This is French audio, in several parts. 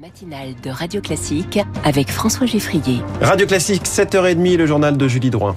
matinale de Radio Classique avec François Geffrier. Radio Classique, 7h30, le journal de Julie Drouin.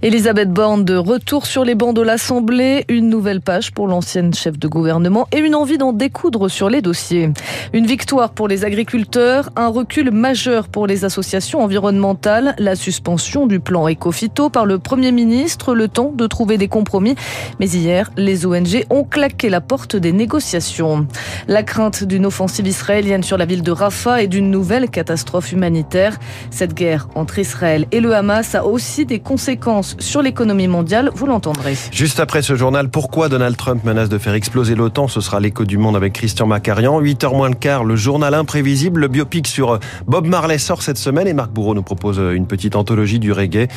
Elisabeth Borne de retour sur les bancs de l'Assemblée, une nouvelle page pour l'ancienne chef de gouvernement et une envie d'en découdre sur les dossiers. Une victoire pour les agriculteurs, un recul majeur pour les associations environnementales, la suspension du plan Ecofito par le Premier ministre, le temps de trouver des compromis. Mais hier, les ONG ont claqué la porte des négociations. La crainte d'une offensive israélienne sur la ville de Rafah et d'une nouvelle catastrophe humanitaire. Cette guerre entre Israël et le Hamas a aussi des conséquences sur l'économie mondiale, vous l'entendrez. Juste après ce journal, pourquoi Donald Trump menace de faire exploser l'OTAN? Ce sera l'écho du monde avec Christian Macarian. 8h moins le quart, le journal imprévisible, le biopic sur Bob Marley sort cette semaine et Marc Bourreau nous propose une petite anthologie du reggae.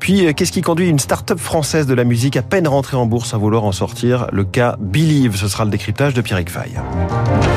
Puis, qu'est-ce qui conduit une start-up française de la musique à peine rentrée en bourse? À vouloir en sortir Le cas Believe, ce sera le décryptage de Pierre Faye.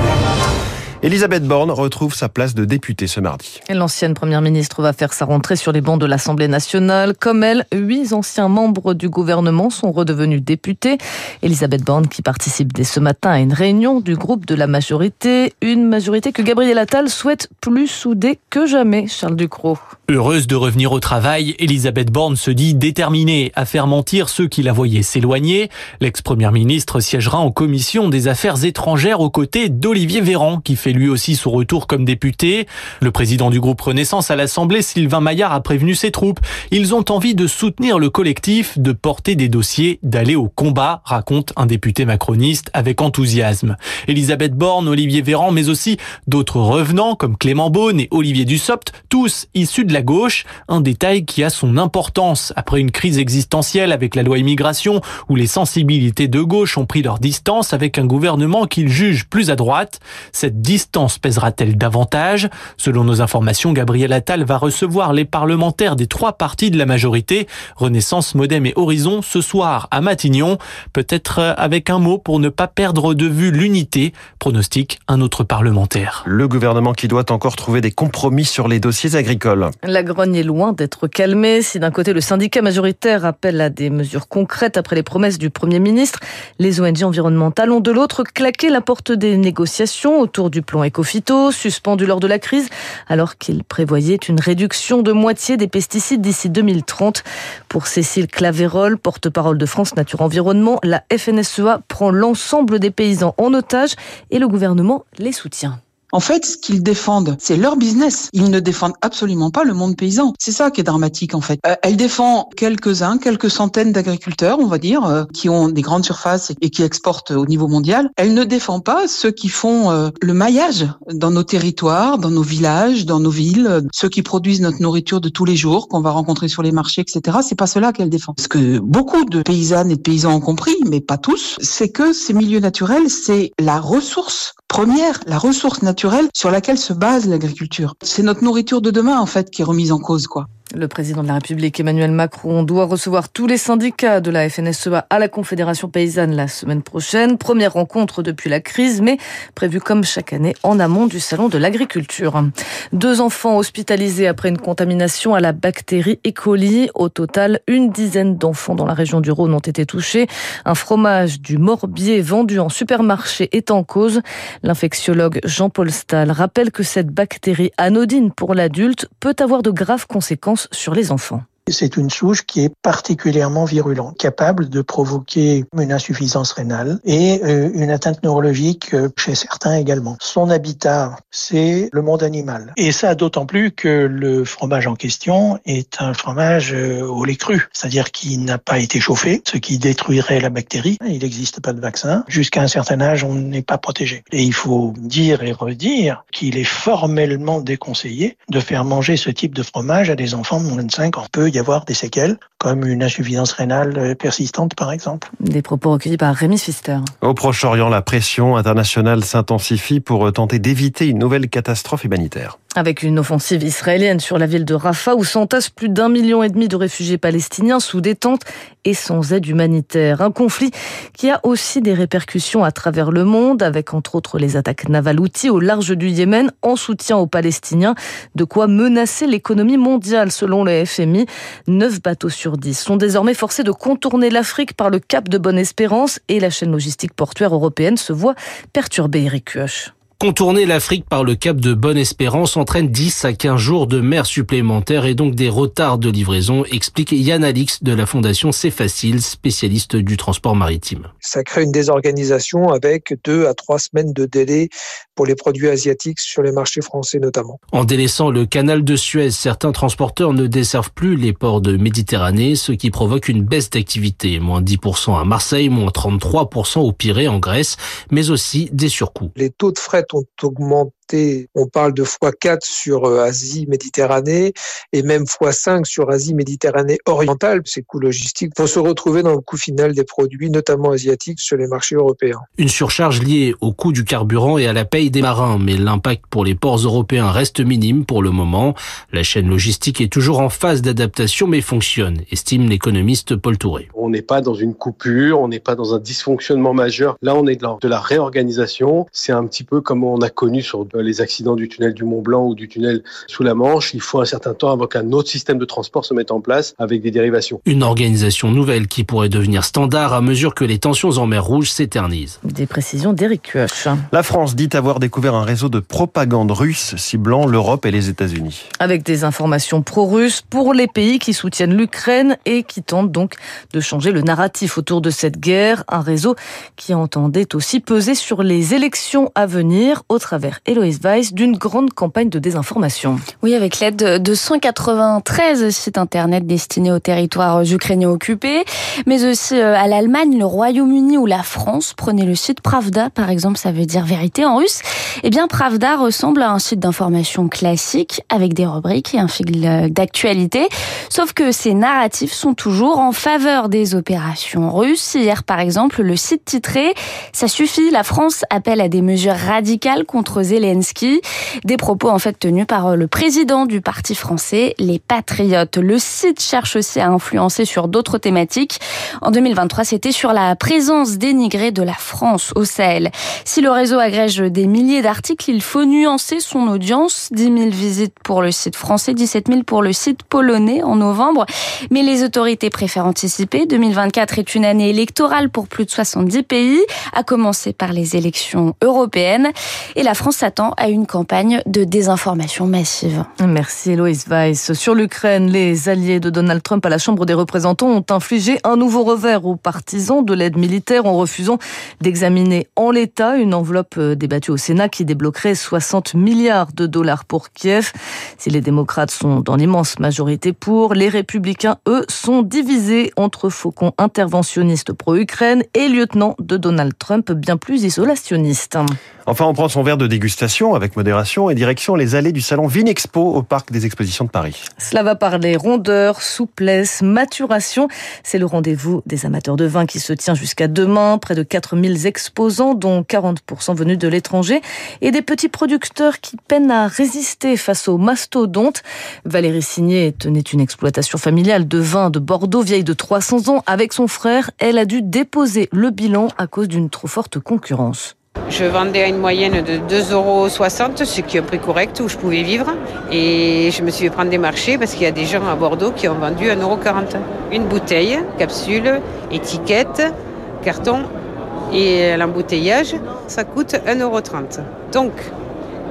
Elisabeth Borne retrouve sa place de députée ce mardi. L'ancienne première ministre va faire sa rentrée sur les bancs de l'Assemblée nationale. Comme elle, huit anciens membres du gouvernement sont redevenus députés. Elisabeth Borne qui participe dès ce matin à une réunion du groupe de la majorité. Une majorité que Gabriel Attal souhaite plus soudée que jamais, Charles Ducrot. Heureuse de revenir au travail, Elisabeth Borne se dit déterminée à faire mentir ceux qui la voyaient s'éloigner. L'ex-première ministre siégera en commission des affaires étrangères aux côtés d'Olivier Véran qui fait lui aussi son retour comme député. Le président du groupe Renaissance à l'Assemblée, Sylvain Maillard, a prévenu ses troupes. Ils ont envie de soutenir le collectif, de porter des dossiers, d'aller au combat, raconte un député macroniste avec enthousiasme. Elisabeth Borne, Olivier Véran, mais aussi d'autres revenants comme Clément Beaune et Olivier Dussopt, tous issus de la gauche. Un détail qui a son importance après une crise existentielle avec la loi immigration où les sensibilités de gauche ont pris leur distance avec un gouvernement qu'ils jugent plus à droite. Cette distance distance pèsera-t-elle davantage? Selon nos informations, Gabriel Attal va recevoir les parlementaires des trois partis de la majorité, Renaissance, Modem et Horizon, ce soir à Matignon. Peut-être avec un mot pour ne pas perdre de vue l'unité, pronostique un autre parlementaire. Le gouvernement qui doit encore trouver des compromis sur les dossiers agricoles. La grogne est loin d'être calmée. Si d'un côté le syndicat majoritaire appelle à des mesures concrètes après les promesses du Premier ministre, les ONG environnementales ont de l'autre claqué la porte des négociations autour du plan suspendu lors de la crise, alors qu'il prévoyait une réduction de moitié des pesticides d'ici 2030. Pour Cécile Clavérol, porte-parole de France Nature Environnement, la FNSEA prend l'ensemble des paysans en otage et le gouvernement les soutient. En fait, ce qu'ils défendent, c'est leur business. Ils ne défendent absolument pas le monde paysan. C'est ça qui est dramatique en fait. Euh, elle défend quelques-uns, quelques centaines d'agriculteurs, on va dire, euh, qui ont des grandes surfaces et qui exportent au niveau mondial. Elle ne défend pas ceux qui font euh, le maillage dans nos territoires, dans nos villages, dans nos villes, ceux qui produisent notre nourriture de tous les jours, qu'on va rencontrer sur les marchés, etc. C'est pas cela qu'elle défend. Ce que beaucoup de paysannes et de paysans ont compris, mais pas tous, c'est que ces milieux naturels, c'est la ressource première, la ressource naturelle sur laquelle se base l'agriculture. C'est notre nourriture de demain, en fait, qui est remise en cause, quoi. Le président de la République Emmanuel Macron doit recevoir tous les syndicats de la FNSEA à la Confédération paysanne la semaine prochaine. Première rencontre depuis la crise, mais prévue comme chaque année en amont du Salon de l'agriculture. Deux enfants hospitalisés après une contamination à la bactérie E. coli. Au total, une dizaine d'enfants dans la région du Rhône ont été touchés. Un fromage du Morbier vendu en supermarché est en cause. L'infectiologue Jean-Paul Stahl rappelle que cette bactérie anodine pour l'adulte peut avoir de graves conséquences sur les enfants. C'est une souche qui est particulièrement virulente, capable de provoquer une insuffisance rénale et euh, une atteinte neurologique euh, chez certains également. Son habitat, c'est le monde animal. Et ça d'autant plus que le fromage en question est un fromage euh, au lait cru, c'est-à-dire qui n'a pas été chauffé, ce qui détruirait la bactérie. Il n'existe pas de vaccin. Jusqu'à un certain âge, on n'est pas protégé. Et il faut dire et redire qu'il est formellement déconseillé de faire manger ce type de fromage à des enfants de moins de 5 ans. Y avoir des séquelles, comme une insuffisance rénale euh, persistante par exemple. Des propos recueillis par Rémi Pfister. Au Proche-Orient, la pression internationale s'intensifie pour tenter d'éviter une nouvelle catastrophe humanitaire. Avec une offensive israélienne sur la ville de Rafah où s'entassent plus d'un million et demi de réfugiés palestiniens sous détente et sans aide humanitaire. Un conflit qui a aussi des répercussions à travers le monde avec entre autres les attaques navales outils au large du Yémen en soutien aux Palestiniens. De quoi menacer l'économie mondiale selon le FMI. Neuf bateaux sur dix sont désormais forcés de contourner l'Afrique par le cap de Bonne-Espérance et la chaîne logistique portuaire européenne se voit perturbée, Eric Contourner l'Afrique par le cap de Bonne-Espérance entraîne 10 à 15 jours de mer supplémentaires et donc des retards de livraison, explique Yann Alix de la fondation C'est Facile, spécialiste du transport maritime. Ça crée une désorganisation avec deux à trois semaines de délai pour les produits asiatiques sur les marchés français notamment. En délaissant le canal de Suez, certains transporteurs ne desservent plus les ports de Méditerranée, ce qui provoque une baisse d'activité, moins 10% à Marseille, moins 33% au Pirée en Grèce, mais aussi des surcoûts. Les taux de fret ont on parle de x4 sur euh, Asie Méditerranée et même x5 sur Asie Méditerranée orientale. Ces coûts logistiques vont se retrouver dans le coût final des produits, notamment asiatiques, sur les marchés européens. Une surcharge liée au coût du carburant et à la paye des marins, mais l'impact pour les ports européens reste minime pour le moment. La chaîne logistique est toujours en phase d'adaptation mais fonctionne, estime l'économiste Paul Touré. On n'est pas dans une coupure, on n'est pas dans un dysfonctionnement majeur. Là, on est dans de la réorganisation. C'est un petit peu comme on a connu sur les accidents du tunnel du Mont Blanc ou du tunnel sous la Manche. Il faut un certain temps avant qu'un autre système de transport se mette en place avec des dérivations. Une organisation nouvelle qui pourrait devenir standard à mesure que les tensions en mer Rouge s'éternisent. Des précisions d'Éric Kioch. La France dit avoir découvert un réseau de propagande russe ciblant l'Europe et les États-Unis. Avec des informations pro-russes pour les pays qui soutiennent l'Ukraine et qui tentent donc de changer le narratif autour de cette guerre. Un réseau qui entendait aussi peser sur les élections à venir au travers, d'une grande campagne de désinformation. Oui, avec l'aide de 193 sites internet destinés aux territoires ukrainiens occupés, mais aussi euh, à l'Allemagne, le Royaume-Uni ou la France. Prenez le site Pravda, par exemple, ça veut dire vérité en russe. Eh bien, Pravda ressemble à un site d'information classique avec des rubriques et un fil euh, d'actualité. Sauf que ces narratifs sont toujours en faveur des opérations russes. Hier, par exemple, le site titré Ça suffit, la France appelle à des mesures radicales contre Zelensky des propos en fait tenus par euh, le président du parti français, les Patriotes. Le site cherche aussi à influencer sur d'autres thématiques. En 2023, c'était sur la présence dénigrée de la France au Sahel. Si le réseau agrège des milliers d'articles, il faut nuancer son audience. 10 000 visites pour le site français, 17 000 pour le site polonais en novembre. Mais les autorités préfèrent anticiper. 2024 est une année électorale pour plus de 70 pays, à commencer par les élections européennes. Et la France s'attend à une campagne de désinformation massive. Merci Héloïse Weiss. Sur l'Ukraine, les alliés de Donald Trump à la Chambre des représentants ont infligé un nouveau revers aux partisans de l'aide militaire en refusant d'examiner en l'état une enveloppe débattue au Sénat qui débloquerait 60 milliards de dollars pour Kiev. Si les démocrates sont dans l'immense majorité pour, les républicains, eux, sont divisés entre faucons interventionnistes pro-Ukraine et lieutenants de Donald Trump bien plus isolationnistes. Enfin, on prend son verre de dégustation avec modération et direction les allées du salon Vinexpo au parc des expositions de Paris. Cela va parler rondeur, souplesse, maturation. C'est le rendez-vous des amateurs de vin qui se tient jusqu'à demain. Près de 4000 exposants, dont 40% venus de l'étranger et des petits producteurs qui peinent à résister face aux mastodontes. Valérie Signé tenait une exploitation familiale de vin de Bordeaux, vieille de 300 ans. Avec son frère, elle a dû déposer le bilan à cause d'une trop forte concurrence. Je vendais à une moyenne de 2,60 euros, ce qui est un prix correct où je pouvais vivre. Et je me suis fait prendre des marchés parce qu'il y a des gens à Bordeaux qui ont vendu 1,40 euros. Une bouteille, capsule, étiquette, carton et l'embouteillage, ça coûte 1,30 euros. Donc,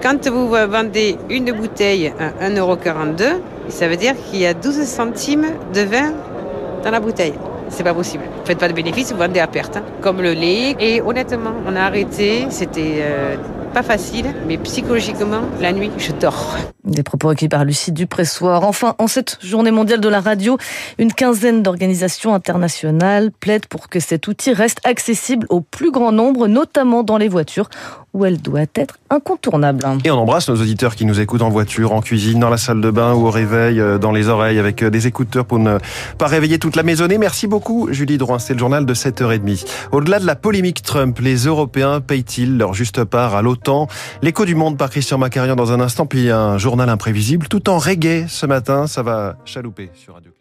quand vous vendez une bouteille à 1,42 euros, ça veut dire qu'il y a 12 centimes de vin dans la bouteille c'est pas possible. Faites pas de bénéfices, vous vendez à perte, hein. comme le lait. Et honnêtement, on a arrêté, c'était euh, pas facile, mais psychologiquement, la nuit, je dors. Des propos recueillis par Lucie Dupressoir. Enfin, en cette journée mondiale de la radio, une quinzaine d'organisations internationales plaident pour que cet outil reste accessible au plus grand nombre, notamment dans les voitures où elle doit être incontournable. Et on embrasse nos auditeurs qui nous écoutent en voiture, en cuisine, dans la salle de bain ou au réveil, euh, dans les oreilles, avec euh, des écouteurs pour ne pas réveiller toute la maisonnée. Merci beaucoup, Julie Drouin. C'est le journal de 7h30. Au-delà de la polémique Trump, les Européens payent-ils leur juste part à l'OTAN? L'écho du monde par Christian Macarian dans un instant, puis un journal imprévisible, tout en reggae ce matin. Ça va chalouper sur Radio